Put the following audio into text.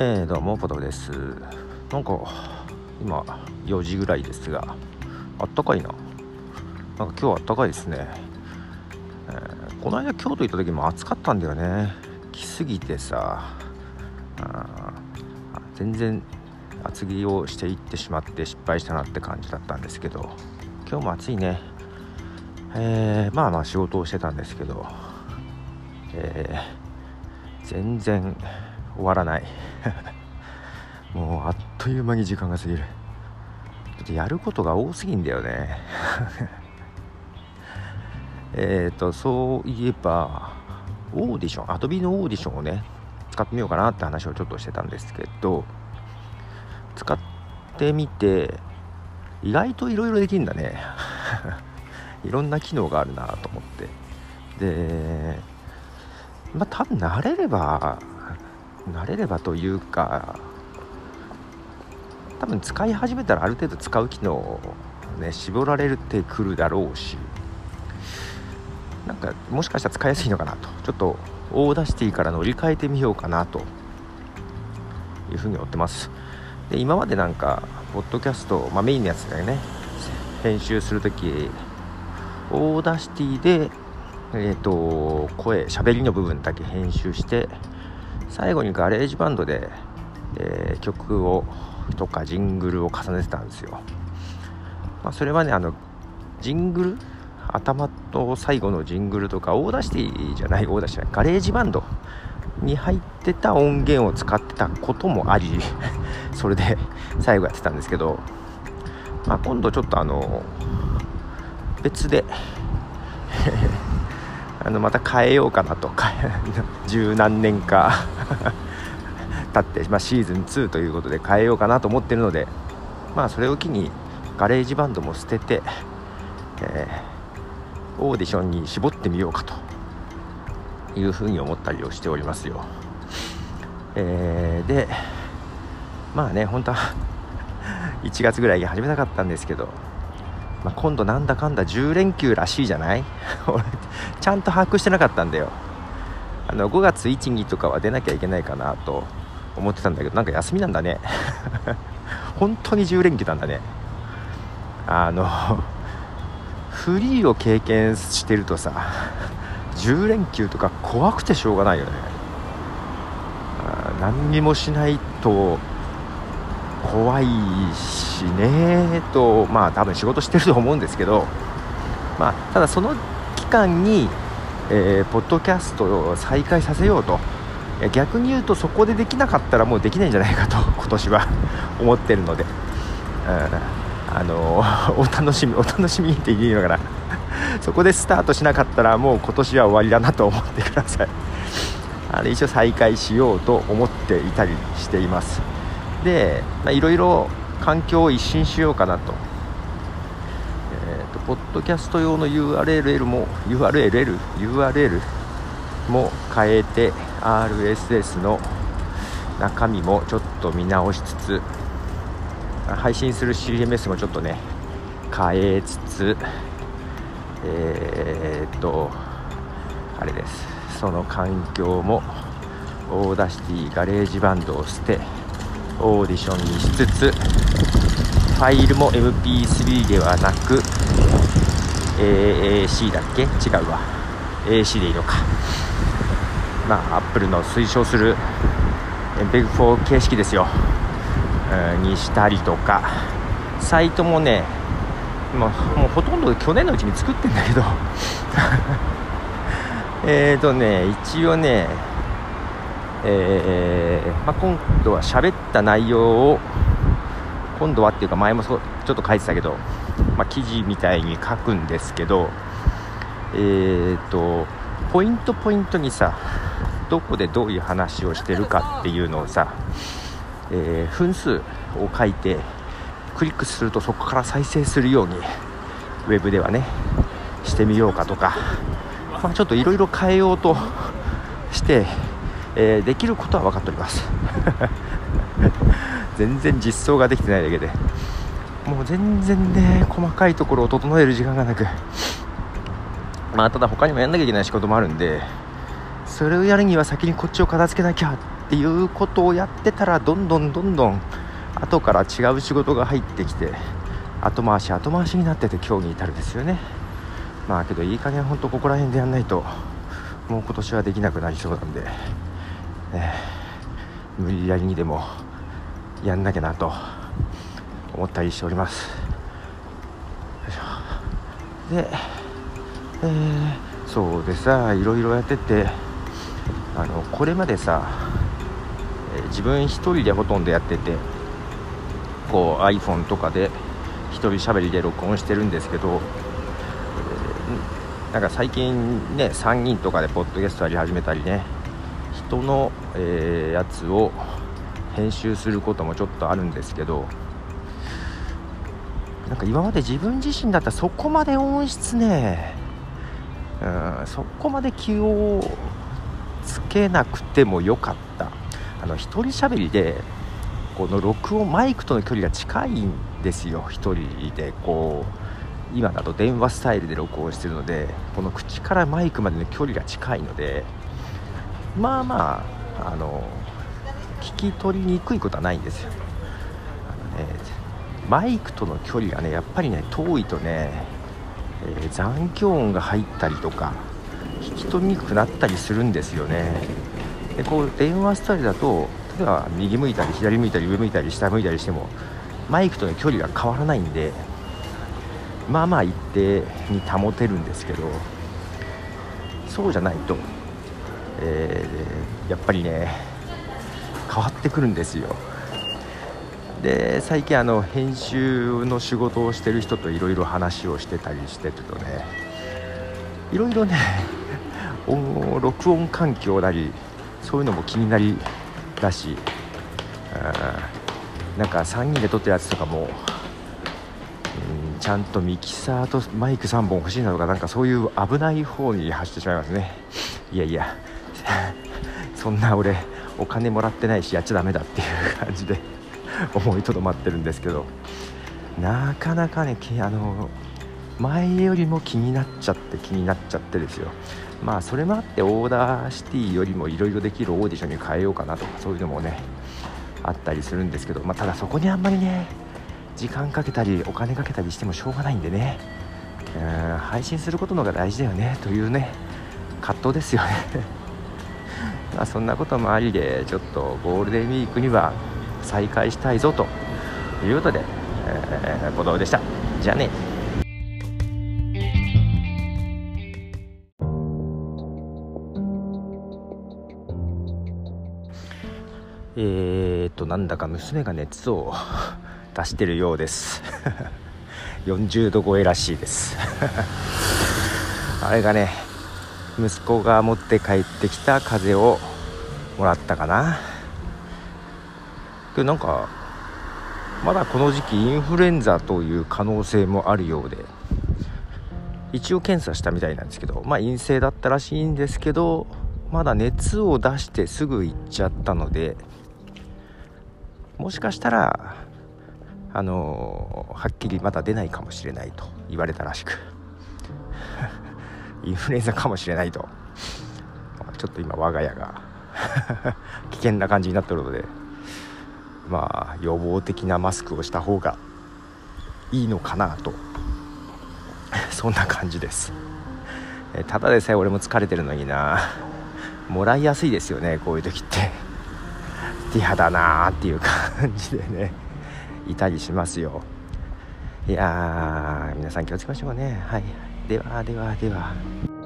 えー、どうもポトフです。なんか今4時ぐらいですがあったかいな。なんか今日あったかいですね、えー、この間京都行った時も暑かったんだよね。来すぎてさ全然厚着をしていってしまって失敗したなって感じだったんですけど今日も暑いね。えー、まあまあ仕事をしてたんですけど、えー、全然終わらない。もうあっという間に時間が過ぎる。ちょっとやることが多すぎんだよね。えっとそういえばオーディションアドビのオーディションをね使ってみようかなって話をちょっとしてたんですけど使ってみて意外といろいろできるんだね。いろんな機能があるなと思って。でまあ多分慣れれば慣れればというか多分使い始めたらある程度使う機能ね絞られてくるだろうしなんかもしかしたら使いやすいのかなとちょっと Audacity から乗り換えてみようかなというふうに思ってます。で今までなんかポッドキャスト、まあ、メインのやつだよね。編集するとき Audacity でえーと、声喋りの部分だけ編集して最後に GarageBand で、えー、曲をとかジングルを重ねてたんですよ、まあ、それはねあのジングル？頭と最後のジングルとか Audacity じゃない Audacity GarageBandに入ってた音源を使ってたこともあり それで最後やってたんですけど、まあ、今度ちょっとあの別であのまた変えようかなと。か 十何年か。経って、まあ、シーズン2ということで変えようかなと思ってるのでまあそれを機に GarageBand も捨てて、えー、オーディションに絞ってみようかというふうに思ったりをしておりますよ、えー、でまあね本当は 1月ぐらいに始めたかったんですけどまあ、今度なんだかんだ10連休らしいじゃない？俺ちゃんと把握してなかったんだよ。あの5月1日とかは出なきゃいけないかなと思ってたんだけどなんか休みなんだね。本当に10連休なんだね。あのフリーを経験してるとさ10連休とか怖くてしょうがないよね。何にもしないと怖いしねとまあ多分仕事してると思うんですけど、まあ、ただその期間に、えー、ポッドキャストを再開させようと。逆に言うとそこでできなかったらもうできないんじゃないかと 今年は 思ってるので、うん、あの お楽しみお楽しみって言いながらそこでスタートしなかったらもう今年は終わりだなと思ってください。あの一応再開しようと思っていたりしています。でいろいろ環境を一新しようかなと,、えーと、ポッドキャスト用の URL も URL, URL も変えて RSS の中身もちょっと見直しつつ配信する CMS もちょっとね変えつつえー、っとあれです。その環境も Audacity GarageBand を捨てオーディションにしつつファイルも MP3 ではなく AAC だっけ？違うわ。AC でいいのか。まあ Apple の推奨する MPEG4 形式ですよ、にしたりとか。サイトもねもうもうほとんど去年のうちに作ってんだけど。えっとね一応ねえー、まあ、今度は喋った内容を今度はっていうか前もそちょっと書いてたけど、まあ、記事みたいに書くんですけどえーとポイントポイントにさどこでどういう話をしてるかっていうのをさ、えー、分数を書いてクリックするとそこから再生するようにウェブではねしてみようかとか、まあ、ちょっといろいろ変えようとしてえー、できることは分かっております。全然実装ができてないだけで。もう全然ね細かいところを整える時間がなく。まあただ他にもやんなきゃいけない仕事もあるんでそれをやるには先にこっちを片付けなきゃっていうことをやってたらどんどんどんどん後から違う仕事が入ってきて後回し後回しになってて今日に至るですよね。まあけどいい加減本当ここら辺でやんないともう今年はできなくなりそうなんで、えー、無理やりにでもやんなきゃなと思ったりしております。で、えー、そうでさいろいろやっててあのこれまでさ、え、自分一人でほとんどやっててこう iPhone とかで一人喋りで録音してるんですけど、えー、なんか最近ね3人とかでポッドキャストやり始めたりね人の、えー、やつを編集することもちょっとあるんですけどなんか今まで自分自身だったらそこまで音質ねうんそこまで気をつけなくてもよかった。あの一人喋りでこの録音マイクとの距離が近いんですよ。1人でこう今だと電話スタイルで録音してるのでこの口からマイクまでの距離が近いのでまあまああの聞き取りにくいことはないんですよ、ね、マイクとの距離がねやっぱりね遠いとね、えー、残響音が入ったりとか聞き取りにくくなったりするんですよね。でこう電話スタイルだと例えば右向いたり左向いたり上向いたり下向いたりしてもマイクとの距離が変わらないんでまあまあ一定に保てるんですけどそうじゃないと、えー、やっぱりね変わってくるんですよ。で最近あの編集の仕事をしてる人といろいろ話をしてたりしてるとねいろいろね 録音環境なりそういうのも気になりだしなんか3人で撮ってるやつとかも、うん、ちゃんとミキサーとマイク3本欲しいなとかなんかそういう危ない方に走ってしまいますね。いやいや。そんな俺お金もらってないしやっちゃだめだっていう感じで 思いとどまってるんですけど。なかなかねあの前よりも気になっちゃって気になっちゃってですよ。まあそれもあって Audacity よりもいろいろできるオーディションに変えようかなとかそういうのもねあったりするんですけど、まあ、ただそこにあんまりね時間かけたりお金かけたりしてもしょうがないんでね。うん配信することのが大事だよねというね葛藤ですよね。まあそんなこともありでちょっとゴールデンウィークには再開したいぞということで、えー、鼓動でした。じゃあね。えー、っとなんだか娘が熱を 出してるようです。40度超えらしいです。あれがね息子が持って帰ってきた風邪をもらったかな。けどなんかまだこの時期インフルエンザという可能性もあるようで一応検査したみたいなんですけどまあ陰性だったらしいんですけどまだ熱を出してすぐ行っちゃったのでもしかしたらあのはっきりまだ出ないかもしれないと言われたらしく。インフルエンザかもしれないと。ちょっと今我が家が 危険な感じになってるのでまあ予防的なマスクをした方がいいのかなと。そんな感じです。ただでさえ俺も疲れてるのにな。もらいやすいですよねこういう時って。嫌だなーっていう感じでね。いたりしますよ。いやー皆さん気をつけましょうね。はい。ではではでは